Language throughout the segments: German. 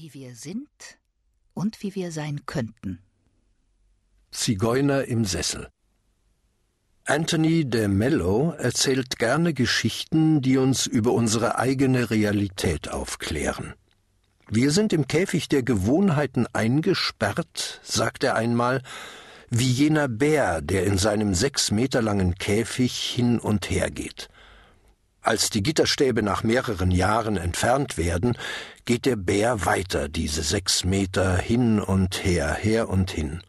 Wie wir sind und wie wir sein könnten. Zigeuner im Sessel. Anthony de Mello erzählt gerne Geschichten, die uns über unsere eigene Realität aufklären. Wir sind im Käfig der Gewohnheiten eingesperrt, sagt er einmal, wie jener Bär, der in seinem sechs Meter langen Käfig hin und her geht. Als die Gitterstäbe nach mehreren Jahren entfernt werden, geht der Bär weiter diese sechs Meter hin und her, her und hin.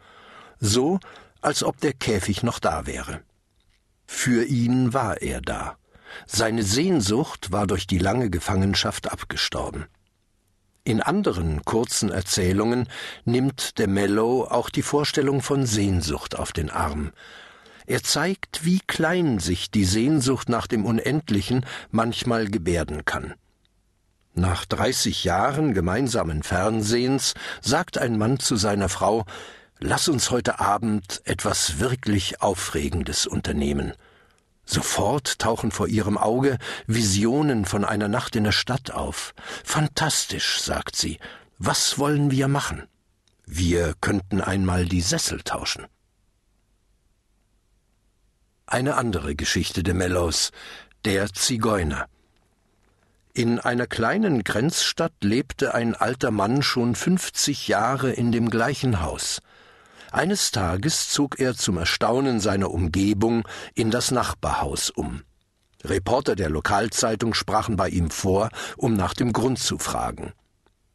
So, als ob der Käfig noch da wäre. Für ihn war er da. Seine Sehnsucht war durch die lange Gefangenschaft abgestorben. In anderen kurzen Erzählungen nimmt de Mello auch die Vorstellung von Sehnsucht auf den Arm. Er zeigt, wie klein sich die Sehnsucht nach dem Unendlichen manchmal gebärden kann. Nach dreißig Jahren gemeinsamen Fernsehens sagt ein Mann zu seiner Frau Lass uns heute Abend etwas wirklich Aufregendes unternehmen. Sofort tauchen vor ihrem Auge Visionen von einer Nacht in der Stadt auf. Fantastisch, sagt sie. Was wollen wir machen? Wir könnten einmal die Sessel tauschen. Eine andere Geschichte de Mellows, der Zigeuner. In einer kleinen Grenzstadt lebte ein alter Mann schon fünfzig Jahre in dem gleichen Haus. Eines Tages zog er zum Erstaunen seiner Umgebung in das Nachbarhaus um. Reporter der Lokalzeitung sprachen bei ihm vor, um nach dem Grund zu fragen.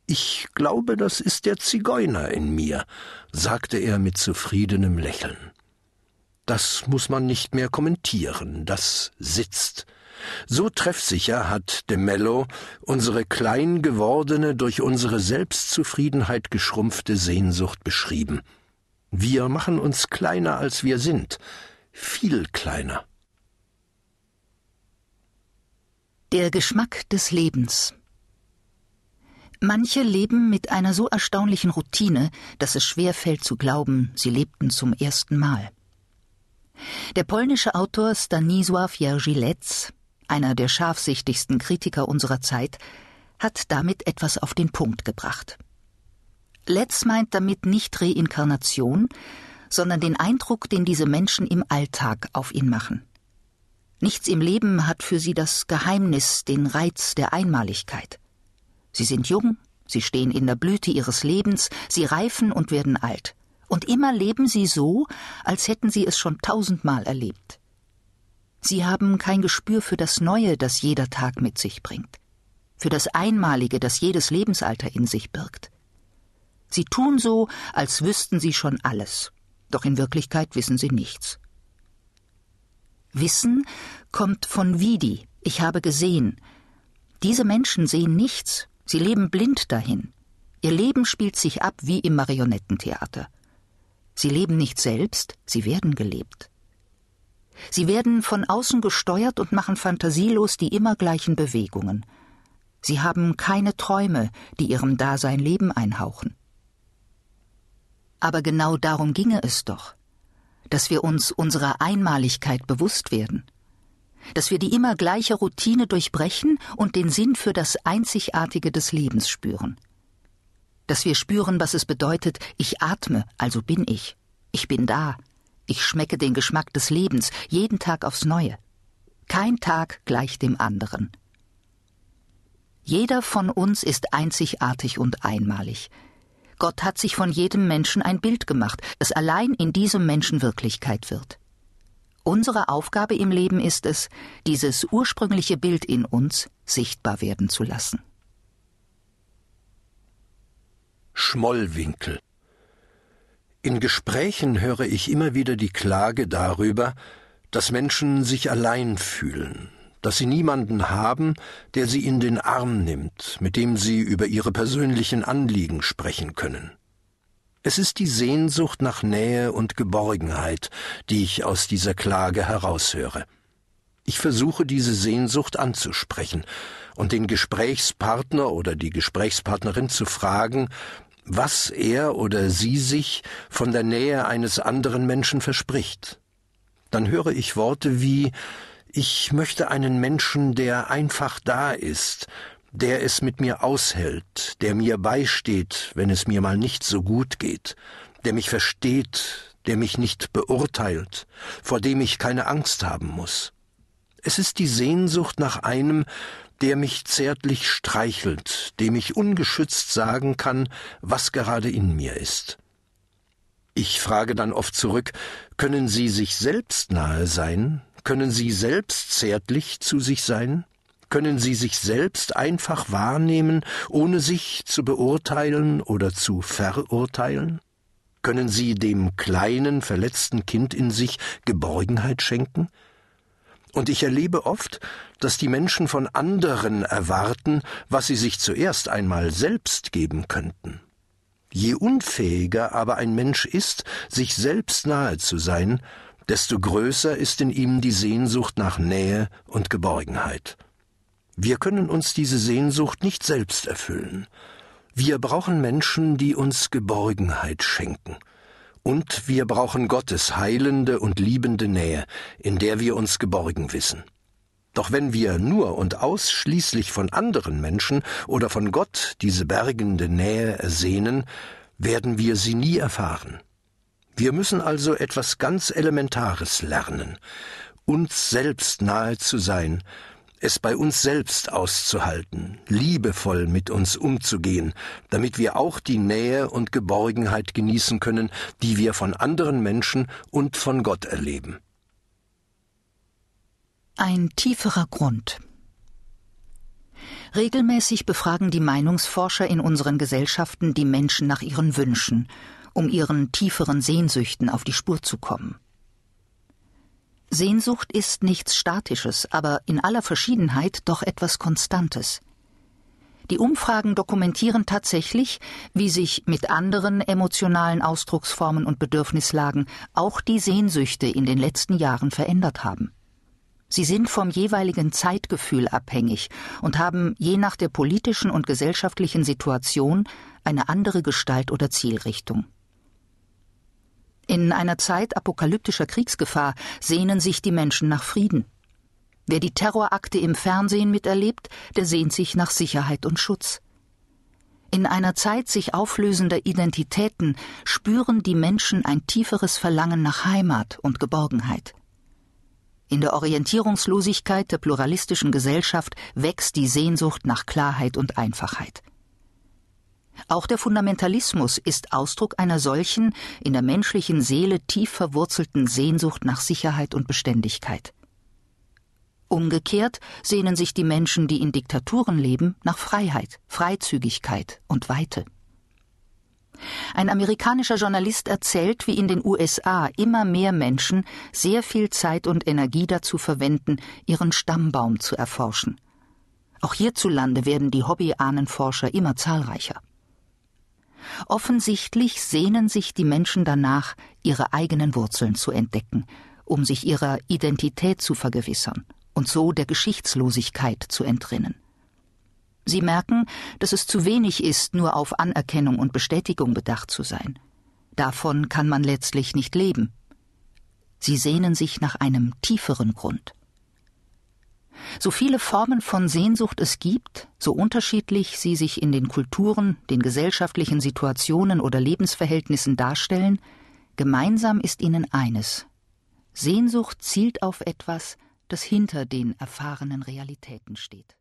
Ich glaube, das ist der Zigeuner in mir, sagte er mit zufriedenem Lächeln. Das muss man nicht mehr kommentieren, das sitzt. So treffsicher hat de Mello unsere klein gewordene, durch unsere Selbstzufriedenheit geschrumpfte Sehnsucht beschrieben. Wir machen uns kleiner, als wir sind, viel kleiner. Der Geschmack des Lebens. Manche leben mit einer so erstaunlichen Routine, dass es schwer fällt zu glauben, sie lebten zum ersten Mal. Der polnische Autor Stanisław Jerzy einer der scharfsichtigsten Kritiker unserer Zeit, hat damit etwas auf den Punkt gebracht. Letz meint damit nicht Reinkarnation, sondern den Eindruck, den diese Menschen im Alltag auf ihn machen. Nichts im Leben hat für sie das Geheimnis, den Reiz der Einmaligkeit. Sie sind jung, sie stehen in der Blüte ihres Lebens, sie reifen und werden alt. Und immer leben sie so, als hätten sie es schon tausendmal erlebt. Sie haben kein Gespür für das Neue, das jeder Tag mit sich bringt, für das Einmalige, das jedes Lebensalter in sich birgt. Sie tun so, als wüssten sie schon alles, doch in Wirklichkeit wissen sie nichts. Wissen kommt von Vidi, ich habe gesehen. Diese Menschen sehen nichts, sie leben blind dahin. Ihr Leben spielt sich ab wie im Marionettentheater. Sie leben nicht selbst, sie werden gelebt. Sie werden von außen gesteuert und machen fantasielos die immer gleichen Bewegungen. Sie haben keine Träume, die ihrem Dasein Leben einhauchen. Aber genau darum ginge es doch, dass wir uns unserer Einmaligkeit bewusst werden, dass wir die immer gleiche Routine durchbrechen und den Sinn für das Einzigartige des Lebens spüren, dass wir spüren, was es bedeutet, ich atme, also bin ich, ich bin da, ich schmecke den Geschmack des Lebens jeden Tag aufs neue. Kein Tag gleich dem anderen. Jeder von uns ist einzigartig und einmalig, Gott hat sich von jedem Menschen ein Bild gemacht, das allein in diesem Menschen Wirklichkeit wird. Unsere Aufgabe im Leben ist es, dieses ursprüngliche Bild in uns sichtbar werden zu lassen. Schmollwinkel In Gesprächen höre ich immer wieder die Klage darüber, dass Menschen sich allein fühlen, dass sie niemanden haben, der sie in den Arm nimmt, mit dem sie über ihre persönlichen Anliegen sprechen können. Es ist die Sehnsucht nach Nähe und Geborgenheit, die ich aus dieser Klage heraushöre. Ich versuche diese Sehnsucht anzusprechen und den Gesprächspartner oder die Gesprächspartnerin zu fragen, was er oder sie sich von der Nähe eines anderen Menschen verspricht. Dann höre ich Worte wie ich möchte einen Menschen, der einfach da ist, der es mit mir aushält, der mir beisteht, wenn es mir mal nicht so gut geht, der mich versteht, der mich nicht beurteilt, vor dem ich keine Angst haben muss. Es ist die Sehnsucht nach einem, der mich zärtlich streichelt, dem ich ungeschützt sagen kann, was gerade in mir ist. Ich frage dann oft zurück, können Sie sich selbst nahe sein? Können Sie selbst zärtlich zu sich sein? Können Sie sich selbst einfach wahrnehmen, ohne sich zu beurteilen oder zu verurteilen? Können Sie dem kleinen, verletzten Kind in sich Geborgenheit schenken? Und ich erlebe oft, dass die Menschen von anderen erwarten, was sie sich zuerst einmal selbst geben könnten. Je unfähiger aber ein Mensch ist, sich selbst nahe zu sein, desto größer ist in ihm die Sehnsucht nach Nähe und Geborgenheit. Wir können uns diese Sehnsucht nicht selbst erfüllen. Wir brauchen Menschen, die uns Geborgenheit schenken. Und wir brauchen Gottes heilende und liebende Nähe, in der wir uns geborgen wissen. Doch wenn wir nur und ausschließlich von anderen Menschen oder von Gott diese bergende Nähe ersehnen, werden wir sie nie erfahren. Wir müssen also etwas ganz Elementares lernen, uns selbst nahe zu sein, es bei uns selbst auszuhalten, liebevoll mit uns umzugehen, damit wir auch die Nähe und Geborgenheit genießen können, die wir von anderen Menschen und von Gott erleben. Ein tieferer Grund. Regelmäßig befragen die Meinungsforscher in unseren Gesellschaften die Menschen nach ihren Wünschen, um ihren tieferen Sehnsüchten auf die Spur zu kommen. Sehnsucht ist nichts Statisches, aber in aller Verschiedenheit doch etwas Konstantes. Die Umfragen dokumentieren tatsächlich, wie sich mit anderen emotionalen Ausdrucksformen und Bedürfnislagen auch die Sehnsüchte in den letzten Jahren verändert haben. Sie sind vom jeweiligen Zeitgefühl abhängig und haben je nach der politischen und gesellschaftlichen Situation eine andere Gestalt oder Zielrichtung. In einer Zeit apokalyptischer Kriegsgefahr sehnen sich die Menschen nach Frieden. Wer die Terrorakte im Fernsehen miterlebt, der sehnt sich nach Sicherheit und Schutz. In einer Zeit sich auflösender Identitäten spüren die Menschen ein tieferes Verlangen nach Heimat und Geborgenheit. In der Orientierungslosigkeit der pluralistischen Gesellschaft wächst die Sehnsucht nach Klarheit und Einfachheit. Auch der Fundamentalismus ist Ausdruck einer solchen, in der menschlichen Seele tief verwurzelten Sehnsucht nach Sicherheit und Beständigkeit. Umgekehrt sehnen sich die Menschen, die in Diktaturen leben, nach Freiheit, Freizügigkeit und Weite. Ein amerikanischer Journalist erzählt, wie in den USA immer mehr Menschen sehr viel Zeit und Energie dazu verwenden, ihren Stammbaum zu erforschen. Auch hierzulande werden die Hobbyahnenforscher immer zahlreicher. Offensichtlich sehnen sich die Menschen danach, ihre eigenen Wurzeln zu entdecken, um sich ihrer Identität zu vergewissern und so der Geschichtslosigkeit zu entrinnen. Sie merken, dass es zu wenig ist, nur auf Anerkennung und Bestätigung bedacht zu sein. Davon kann man letztlich nicht leben. Sie sehnen sich nach einem tieferen Grund. So viele Formen von Sehnsucht es gibt, so unterschiedlich sie sich in den Kulturen, den gesellschaftlichen Situationen oder Lebensverhältnissen darstellen, gemeinsam ist ihnen eines Sehnsucht zielt auf etwas, das hinter den erfahrenen Realitäten steht.